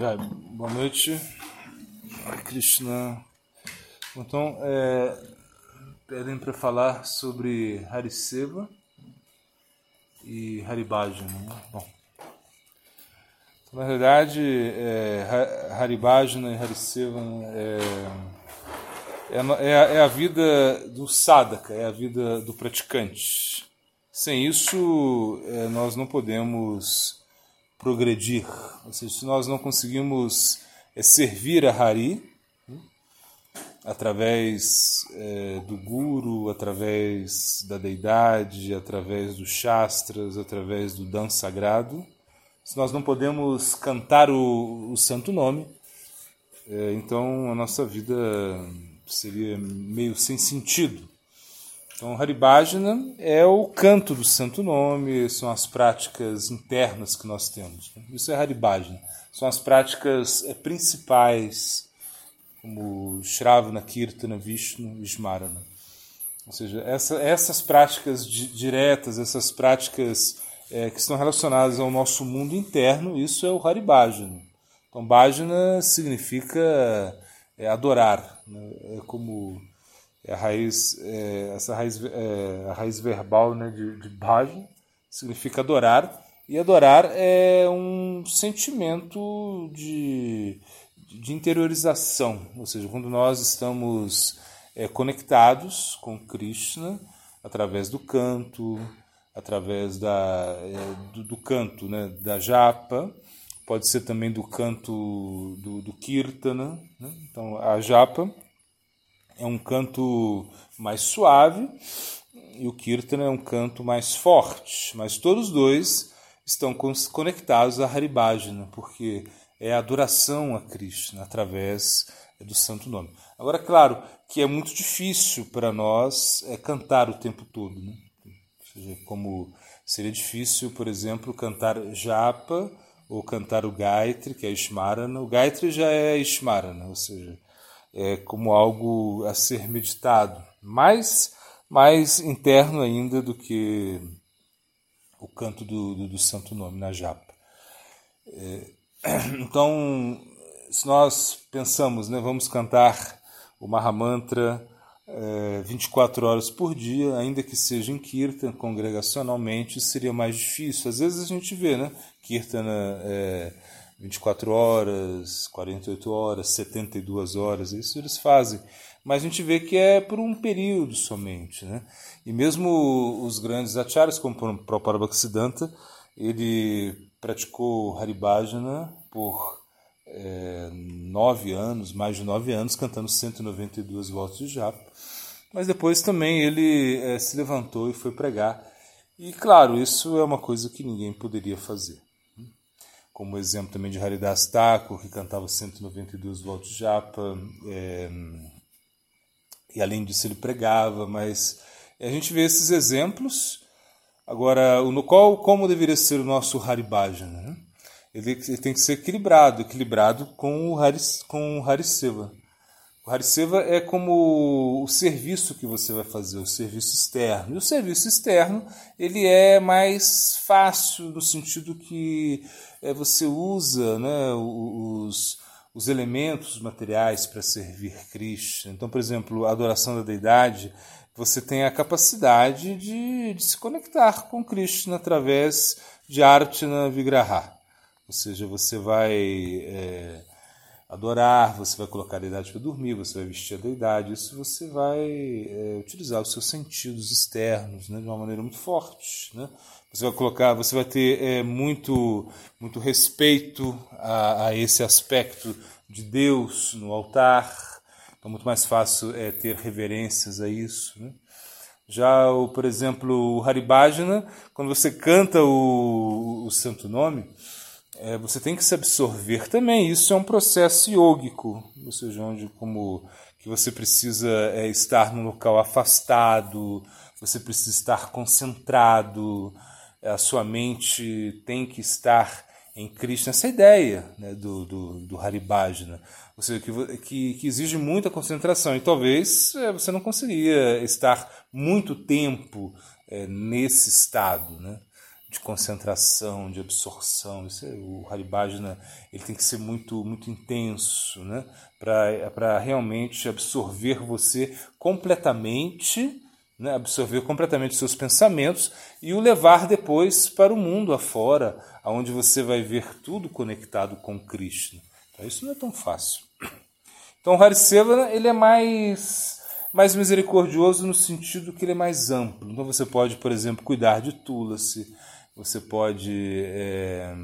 Boa noite, Krishna. Então, é, pedem para falar sobre Hariseva e Haribhajana. Né? Bom, então, na verdade, é, Haribhajana e Hariseva é, é, é, é a vida do sadhaka, é a vida do praticante. Sem isso, é, nós não podemos progredir. Ou seja, se nós não conseguimos é, servir a Hari né, através é, do guru, através da deidade, através dos shastras, através do dan sagrado, se nós não podemos cantar o, o santo nome, é, então a nossa vida seria meio sem sentido. Então, Haribhajana é o canto do santo nome, são as práticas internas que nós temos. Isso é Haribhajana. São as práticas eh, principais, como Shravana, Kirtana, Vishnu e Smarana. Ou seja, essa, essas práticas diretas, essas práticas é, que estão relacionadas ao nosso mundo interno, isso é o Haribhajana. Então, Bhajana significa é, adorar. Né? É como é a raiz, é, essa raiz, é, a raiz verbal né, de, de bhajan, significa adorar, e adorar é um sentimento de, de interiorização, ou seja, quando nós estamos é, conectados com Krishna através do canto, através da, é, do, do, canto, né, da japa, pode ser também do canto do, do kirtana, né? então a japa é um canto mais suave e o Kirtan é um canto mais forte, mas todos dois estão conectados a Haribhajana, porque é a adoração a Krishna através do santo nome. Agora, claro que é muito difícil para nós é, cantar o tempo todo, né? Seja, como seria difícil, por exemplo, cantar japa ou cantar o Gayatri, que é Ishmarana. O Gayatri já é Ishmarana, ou seja, é, como algo a ser meditado, mais, mais interno ainda do que o canto do, do, do Santo Nome na japa. É, então, se nós pensamos, né, vamos cantar o Mahamantra é, 24 horas por dia, ainda que seja em Kirtan, congregacionalmente, seria mais difícil. Às vezes a gente vê, né? Kirtana é, 24 horas, 48 horas, 72 horas, isso eles fazem. Mas a gente vê que é por um período somente. Né? E mesmo os grandes acharyas, como o Bhaktisiddhanta, ele praticou Haribhajana por é, nove anos, mais de nove anos, cantando 192 voltas de japa. Mas depois também ele é, se levantou e foi pregar. E claro, isso é uma coisa que ninguém poderia fazer como exemplo também de Haridas Thakur, que cantava 192 voltas de japa, é, e além disso ele pregava, mas a gente vê esses exemplos. Agora, no qual, como deveria ser o nosso Haribhajana? Né? Ele, ele, tem que ser equilibrado, equilibrado com o, Haris, com o Hariseva. Hariseva é como o serviço que você vai fazer, o serviço externo. E o serviço externo ele é mais fácil no sentido que é, você usa né, os, os elementos materiais para servir Cristo. Então, por exemplo, a adoração da deidade, você tem a capacidade de, de se conectar com Cristo através de Artana Vigraha. Ou seja, você vai é, adorar, você vai colocar a deidade para dormir, você vai vestir a deidade, isso você vai é, utilizar os seus sentidos externos né, de uma maneira muito forte. Né? Você vai colocar, você vai ter é, muito, muito respeito a, a, esse aspecto de Deus no altar, então é muito mais fácil é, ter reverências a isso. Né? Já, o, por exemplo, o Haribhajana, quando você canta o, o Santo Nome, é, você tem que se absorver também. Isso é um processo yógico, ou seja, onde como que você precisa é, estar num local afastado, você precisa estar concentrado, a sua mente tem que estar em Krishna. Essa ideia né, do, do, do Haribhajana, ou seja, que, que, que, exige muita concentração e talvez é, você não conseguiria estar muito tempo é, nesse estado, né? De concentração, de absorção. Isso é, o Haribhajana ele tem que ser muito muito intenso, né? Para realmente absorver você completamente, né? absorver completamente seus pensamentos e o levar depois para o mundo afora, aonde você vai ver tudo conectado com Krishna. Então, isso não é tão fácil. Então, o Harisevana ele é mais mais misericordioso no sentido que ele é mais amplo. Então você pode, por exemplo, cuidar de Tulasi, você pode é,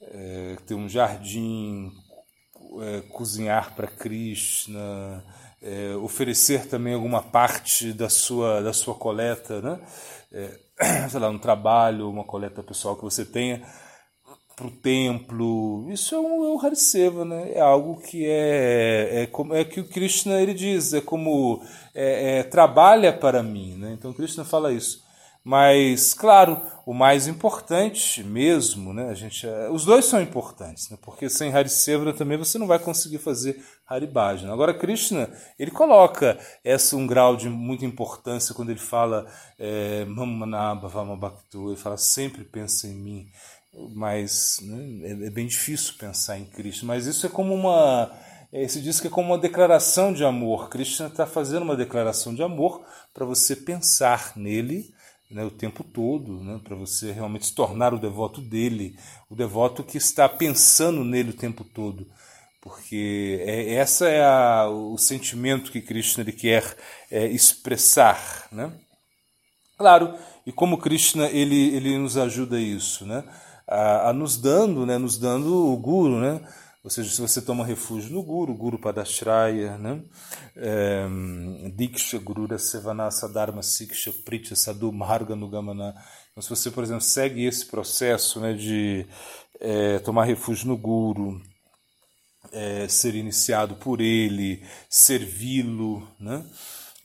é, ter um jardim, é, cozinhar para Krishna, é, oferecer também alguma parte da sua, da sua coleta, né? É, sei lá, um trabalho, uma coleta pessoal que você tenha para o templo. Isso é um, é um Hariseva, né? É algo que é, é, como, é que o Krishna ele diz, é como é, é, trabalha para mim, né? Então Krishna fala isso. Mas, claro, o mais importante mesmo, né? A gente, é, os dois são importantes, né? Porque sem Harisevana também você não vai conseguir fazer Haribhajana. Agora, Krishna, ele coloca essa um grau de muita importância quando ele fala é, Vamabhaktu, ele fala sempre pensa em mim mas né, é, é, bem difícil pensar em Cristo. Mas isso é como uma. É, se diz que é como uma declaração de amor. Krishna está fazendo uma declaração de amor para você pensar nele né, o tempo todo, né, para você realmente se tornar o devoto dele, o devoto que está pensando nele o tempo todo. Porque é, essa é a, o sentimento que Krishna ele quer é, expressar. Né? Claro, e como Krishna ele, ele nos ajuda a isso, né? a, a nos dando, né, nos dando o guru, né? Ou seja, se você toma refúgio no guru, guru padashraya, né? É, diksha, gurura, sevanasa, dharma, siksha, pritya, sadhu, marga, nugamana. Então, se você, por exemplo, segue esse processo né, de é, tomar refúgio no guru, é, ser iniciado por ele, servi-lo, né?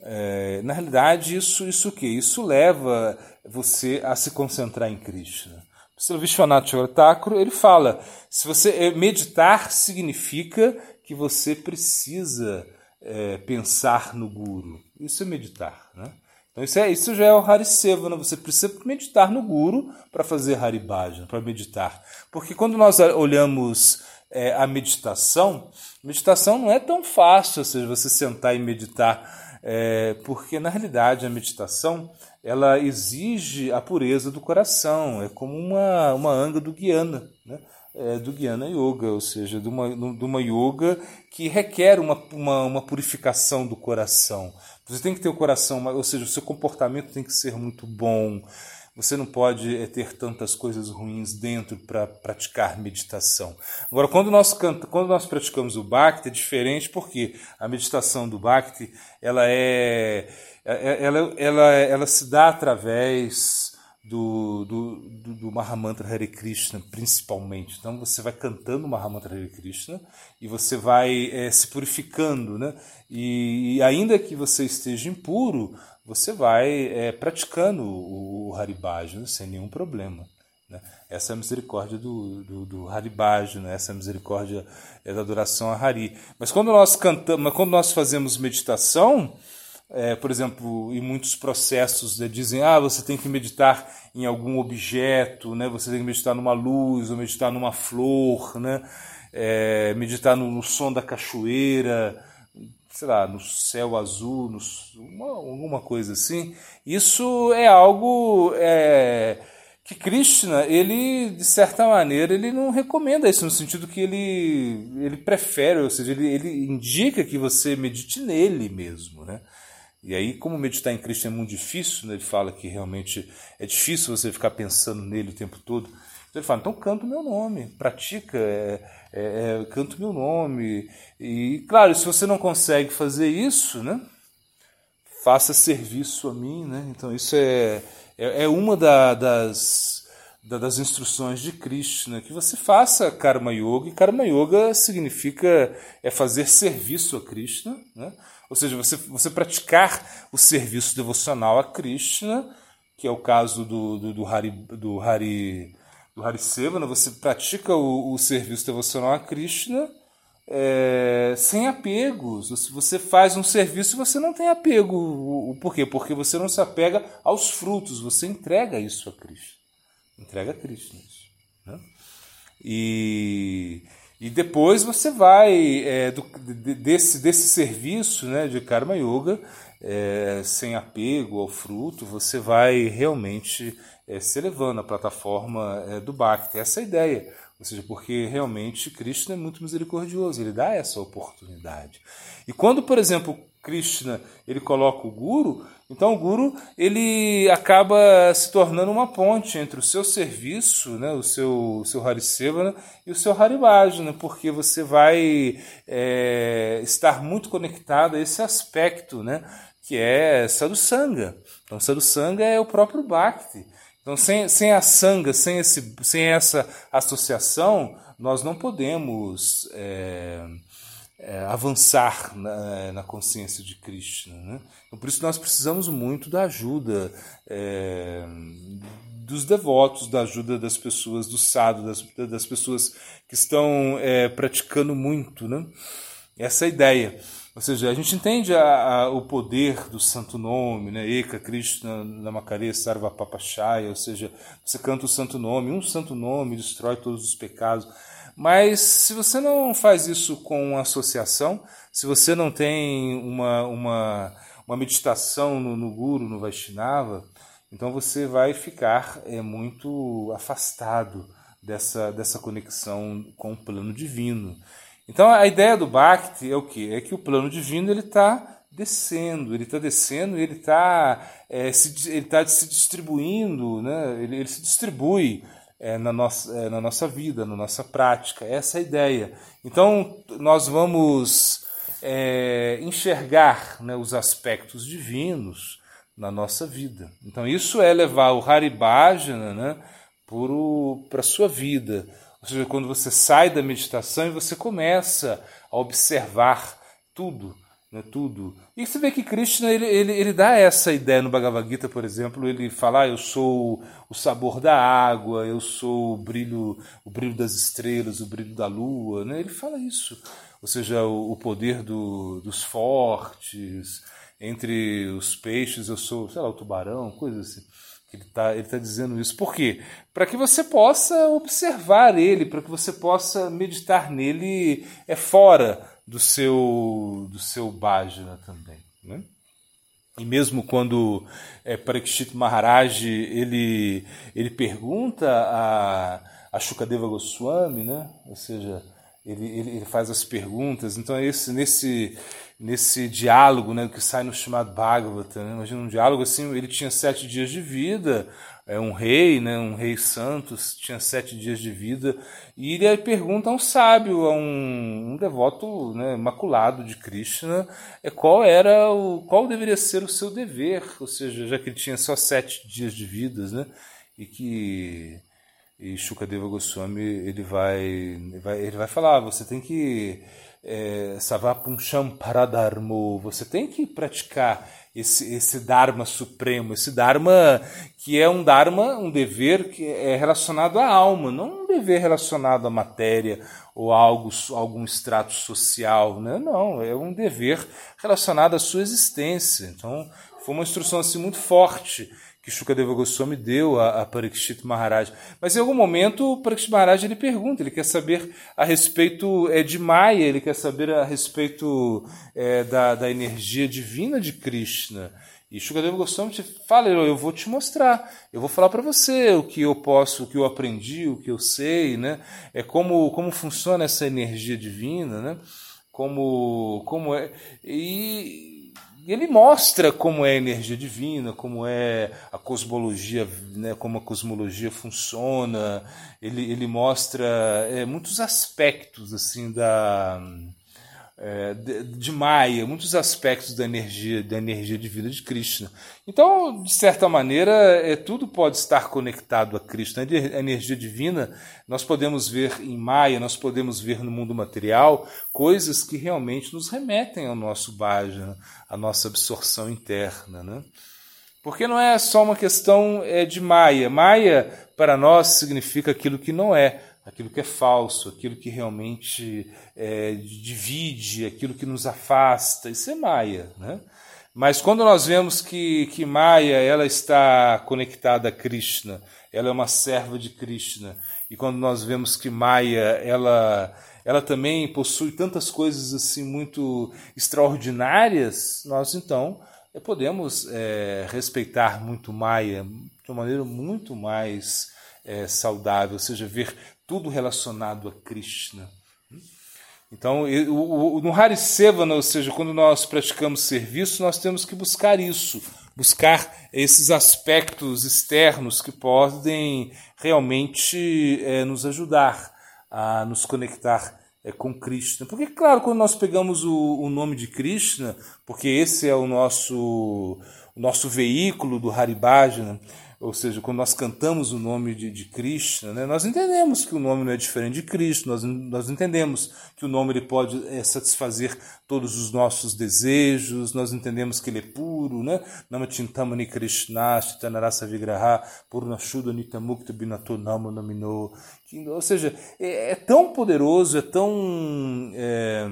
É, na realidade, isso, isso o que? Isso leva você a se concentrar em Krishna. Vishwanath Thakur, ele fala, se você eh, meditar significa que você precisa é, pensar no Guru. Isso é meditar, né? Então isso, é, isso já é o Harisevana, você precisa meditar no Guru para fazer Haribhajan, para meditar. Porque quando nós olhamos é, a meditação, meditação não é tão fácil, ou seja, você sentar e meditar, é, porque na realidade a meditação ela exige a pureza do coração, é como uma, uma anga do Guiana, né? É, do Guiana Yoga, ou seja, de uma, de uma yoga que requer uma, uma, uma purificação do coração. Você tem que ter o coração, ou seja, o seu comportamento tem que ser muito bom, você não pode é, ter tantas coisas ruins dentro para praticar meditação. Agora, quando nós, quando nós praticamos o Bhakti, é diferente porque a meditação do Bhakti ela é é, é, ela, ela, ela se dá através do, do, do, do Mahamantra Hare Krishna, principalmente. Então você vai cantando o Mahamantra Hare Krishna e você vai é, se purificando, né? E, e, ainda que você esteja impuro, você vai é, praticando o, o Haribhajana sem nenhum problema. Né? Essa é a misericórdia do, do, do Haribhajana, né? essa é a misericórdia é da adoração a Hari. Mas quando nós cantamos, quando nós fazemos meditação, é, por exemplo, em muitos processos né, dizem ah, você tem que meditar em algum objeto, né, você tem que meditar numa luz, ou meditar numa flor, né, é, meditar no, no, som da cachoeira, sei lá, no céu azul, no, uma, alguma coisa assim. Isso é algo é, que Krishna, ele, de certa maneira, ele não recomenda isso, no sentido que ele, ele prefere, ou seja, ele, ele indica que você medite nele mesmo, né? E aí, como meditar em Cristo é muito difícil, né? ele fala que realmente é difícil você ficar pensando nele o tempo todo. Então ele fala, então canta o meu nome, pratica, é, é, é, canta o meu nome. E claro, se você não consegue fazer isso, né? faça serviço a mim. Né? Então isso é, é, é uma da, das, da, das instruções de Krishna, né? que você faça Karma Yoga, e Karma Yoga significa é fazer serviço a Krishna, né? Ou seja, você, você praticar o serviço devocional a Krishna, que é o caso do, do, do Hari, do Hari, do Hari Sevana, você pratica o, o serviço devocional a Krishna é, sem apegos. Você faz um serviço você não tem apego. O, o, por quê? Porque você não se apega aos frutos, você entrega isso a Krishna. Entrega a Krishna. Né? E, e depois você vai, é, do, desse, desse serviço né, de Karma Yoga, é, sem apego ao fruto, você vai realmente é, se elevando à plataforma é, do Bhakti. Essa é a ideia. Ou seja, porque realmente Krishna é muito misericordioso, ele dá essa oportunidade. E quando, por exemplo, Krishna ele coloca o guru, então o guru ele acaba se tornando uma ponte entre o seu serviço, né, o seu, o seu Harisevana e o seu Haribhajana, porque você vai é, estar muito conectado a esse aspecto, né, que é Sadhusanga. Então Sadhusanga é o próprio Bhakti. Então, sem, sem a sanga, sem, esse, sem essa associação, nós não podemos é, é, avançar na, na, consciência de Krishna. Né? Então, por isso, nós precisamos muito da ajuda é, dos devotos, da ajuda das pessoas do sado, das, das pessoas que estão é, praticando muito. Né? Essa é a ideia. Ou seja, a gente entende a, a, o poder do santo nome, né? Eka Krishna Namakare Sarva Papachaya, ou seja, você canta o santo nome, um santo nome destrói todos os pecados. Mas se você não faz isso com associação, se você não tem uma, uma, uma meditação no, no Guru, no Vaishnava, então você vai ficar é, muito afastado dessa, dessa conexão com o plano divino. Então a ideia do Bhakti é o que? É que o plano divino ele está descendo, ele está descendo e ele está é, se, ele tá se distribuindo, né? ele, ele se distribui é, na, nossa, é, na nossa vida, na nossa prática. Essa é a ideia. Então nós vamos é, enxergar né, os aspectos divinos na nossa vida. Então isso é levar o Haribhajana né, para a sua vida. Ou seja, quando você sai da meditação e você começa a observar tudo, né, tudo. E você vê que Krishna ele, ele, ele dá essa ideia no Bhagavad Gita, por exemplo, ele fala: ah, eu sou o sabor da água, eu sou o brilho, o brilho das estrelas, o brilho da lua, né? Ele fala isso. Ou seja, o, o poder do, dos fortes, entre os peixes eu sou, sei lá, o tubarão, coisa assim. Ele está ele tá dizendo isso. Por quê? Para que você possa observar ele, para que você possa meditar nele é fora do seu do seu bhajana também. Né? E mesmo quando é, Parikshit Maharaj ele, ele pergunta a, a Shukadeva Goswami, né? ou seja, ele, ele, ele faz as perguntas, então é esse, nesse, nesse diálogo né, que sai no chamado Bhagavata. Né? Imagina um diálogo assim, ele tinha sete dias de vida, é um rei, né, um rei santo, tinha sete dias de vida, e ele pergunta a um sábio, a um, um devoto né, imaculado de Krishna, é qual era o, qual deveria ser o seu dever, ou seja, já que ele tinha só sete dias de vida, né, e que e Shukadeva Goswami ele vai, vai, ele vai falar, você tem que é, Savapuncham Paradharmo, você tem que praticar esse, esse Dharma supremo, esse Dharma que é um Dharma, um dever que é relacionado à alma, não um dever relacionado à matéria ou a algo, algum extrato social, né? não, é um dever relacionado à sua existência. Então, foi uma instrução assim muito forte que Shukadeva Goswami deu a, a Parikshit Maharaj. Mas em algum momento o Parikshit Maharaj ele pergunta, ele quer saber a respeito é, de Maya, ele quer saber a respeito é, da, da energia divina de Krishna. E Shukadeva Goswami te fala, eu vou te mostrar, eu vou falar para você o que eu posso, o que eu aprendi, o que eu sei, né? É como, como funciona essa energia divina, né? Como, como é. E ele mostra como é a energia divina, como é a cosmologia, né, como a cosmologia funciona. Ele, ele mostra é, muitos aspectos assim da é, de, de Maya, muitos aspectos da energia da energia divina de Krishna. Então, de certa maneira, é, tudo pode estar conectado a Krishna. A energia divina nós podemos ver em Maya, nós podemos ver no mundo material coisas que realmente nos remetem ao nosso bhajan, à nossa absorção interna. Né? Porque não é só uma questão é, de Maya. Maya, para nós, significa aquilo que não é, aquilo que é falso, aquilo que realmente é, divide, aquilo que nos afasta. Isso é Maya. Né? Mas quando nós vemos que, que Maya ela está conectada a Krishna, ela é uma serva de Krishna, e quando nós vemos que Maya ela, ela também possui tantas coisas assim muito extraordinárias, nós então podemos é, respeitar muito Maya de uma maneira muito mais é, saudável, ou seja, ver tudo relacionado a Krishna. Então, no Harisevana, ou seja, quando nós praticamos serviço, nós temos que buscar isso, buscar esses aspectos externos que podem realmente é, nos ajudar a nos conectar é, com Krishna. Porque, claro, quando nós pegamos o, o, nome de Krishna, porque esse é o nosso, o nosso veículo do Haribhajana, ou seja, quando nós cantamos o nome de, de Krishna, né, nós entendemos que o nome não é diferente de Cristo, nós, nós entendemos que o nome ele pode é, satisfazer todos os nossos desejos, nós entendemos que ele é puro, né? Krishna, Chitanarasa Vigraha, Purnashuddha Nitamukta Binato. Ou seja, é, é tão poderoso, é tão. É,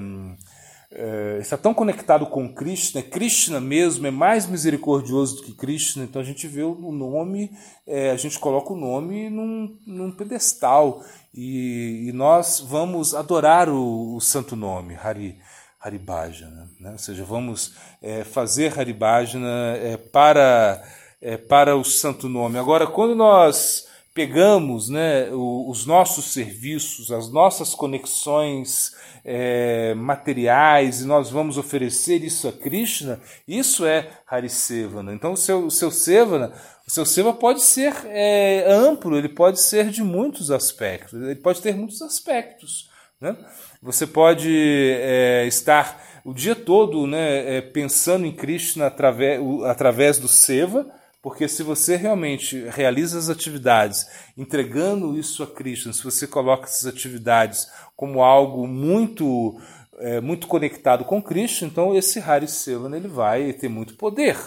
é, está tão conectado com Krishna, Krishna mesmo é mais misericordioso do que Krishna, então a gente vê o nome, é, a gente coloca o nome num, num pedestal e, e, nós vamos adorar o, o santo nome, Hari, Haribhajana, né? ou seja, vamos é, fazer Haribhajana é, para, é, para o santo nome. Agora, quando nós pegamos né, os nossos serviços, as nossas conexões é, materiais e nós vamos oferecer isso a Krishna, isso é Harisevana. Então o seu, o seu Sevana, o seu Seva pode ser é, amplo, ele pode ser de muitos aspectos, ele pode ter muitos aspectos. Né? Você pode é, estar o dia todo né, é, pensando em Krishna através, através do Seva, porque se você realmente realiza as atividades entregando isso a Krishna, se você coloca essas atividades como algo muito é, muito conectado com Krishna, então esse Hari ele vai ter muito poder.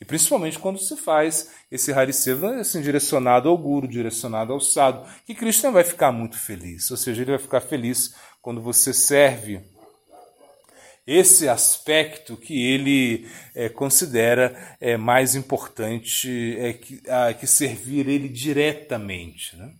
E principalmente quando se faz esse Hari Sevana assim, direcionado ao Guru, direcionado ao Sadhu, que Krishna vai ficar muito feliz. Ou seja, ele vai ficar feliz quando você serve esse aspecto que ele é, considera é, mais importante é que, a, que servir ele diretamente. Né?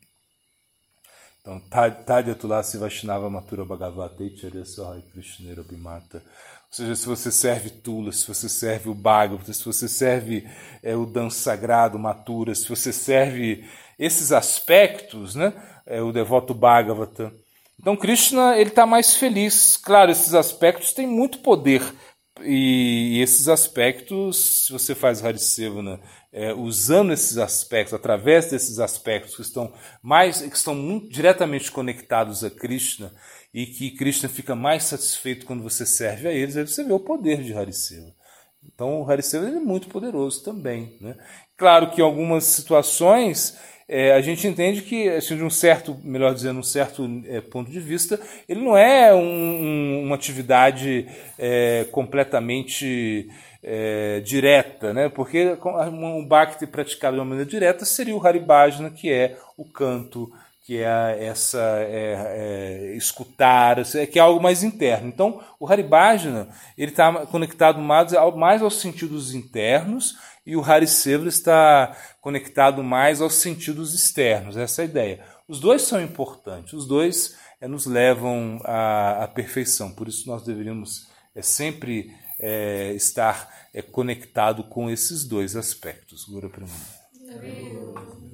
Então, Tadya Tulasi Vaishnava Matura Bhagavate Charyasohai Krishnera Bimata. Ou seja, se você serve Tula, se você serve o Bhagavata, se você serve é, o Dan Sagrado Matura, se você serve esses aspectos, né, é, o devoto Bhagavata, então Krishna ele está mais feliz. Claro, esses aspectos têm muito poder e, esses aspectos, se você faz Harisevana é, usando esses aspectos, através desses aspectos que estão mais, que estão muito diretamente conectados a Krishna e que Krishna fica mais satisfeito quando você serve a eles, aí você vê o poder de Hariseva. Então o Hariseva é muito poderoso também. Né? Claro que em algumas situações é, a gente entende que, assim, de um certo, melhor dizendo, um certo é, ponto de vista, ele não é um, uma atividade é, completamente é, direta, né? porque um bhakti praticado de uma maneira direta seria o Haribhajana, que é o canto, que é essa é, é, escutar, que é algo mais interno. Então, o Haribhajana ele está conectado mais, mais aos sentidos internos e o Harisevra está conectado mais aos sentidos externos, essa é a ideia. Os dois são importantes, os dois é, nos levam à, à, perfeição, por isso nós deveríamos é, sempre é, estar é, conectado com esses dois aspectos. Gura Pramana.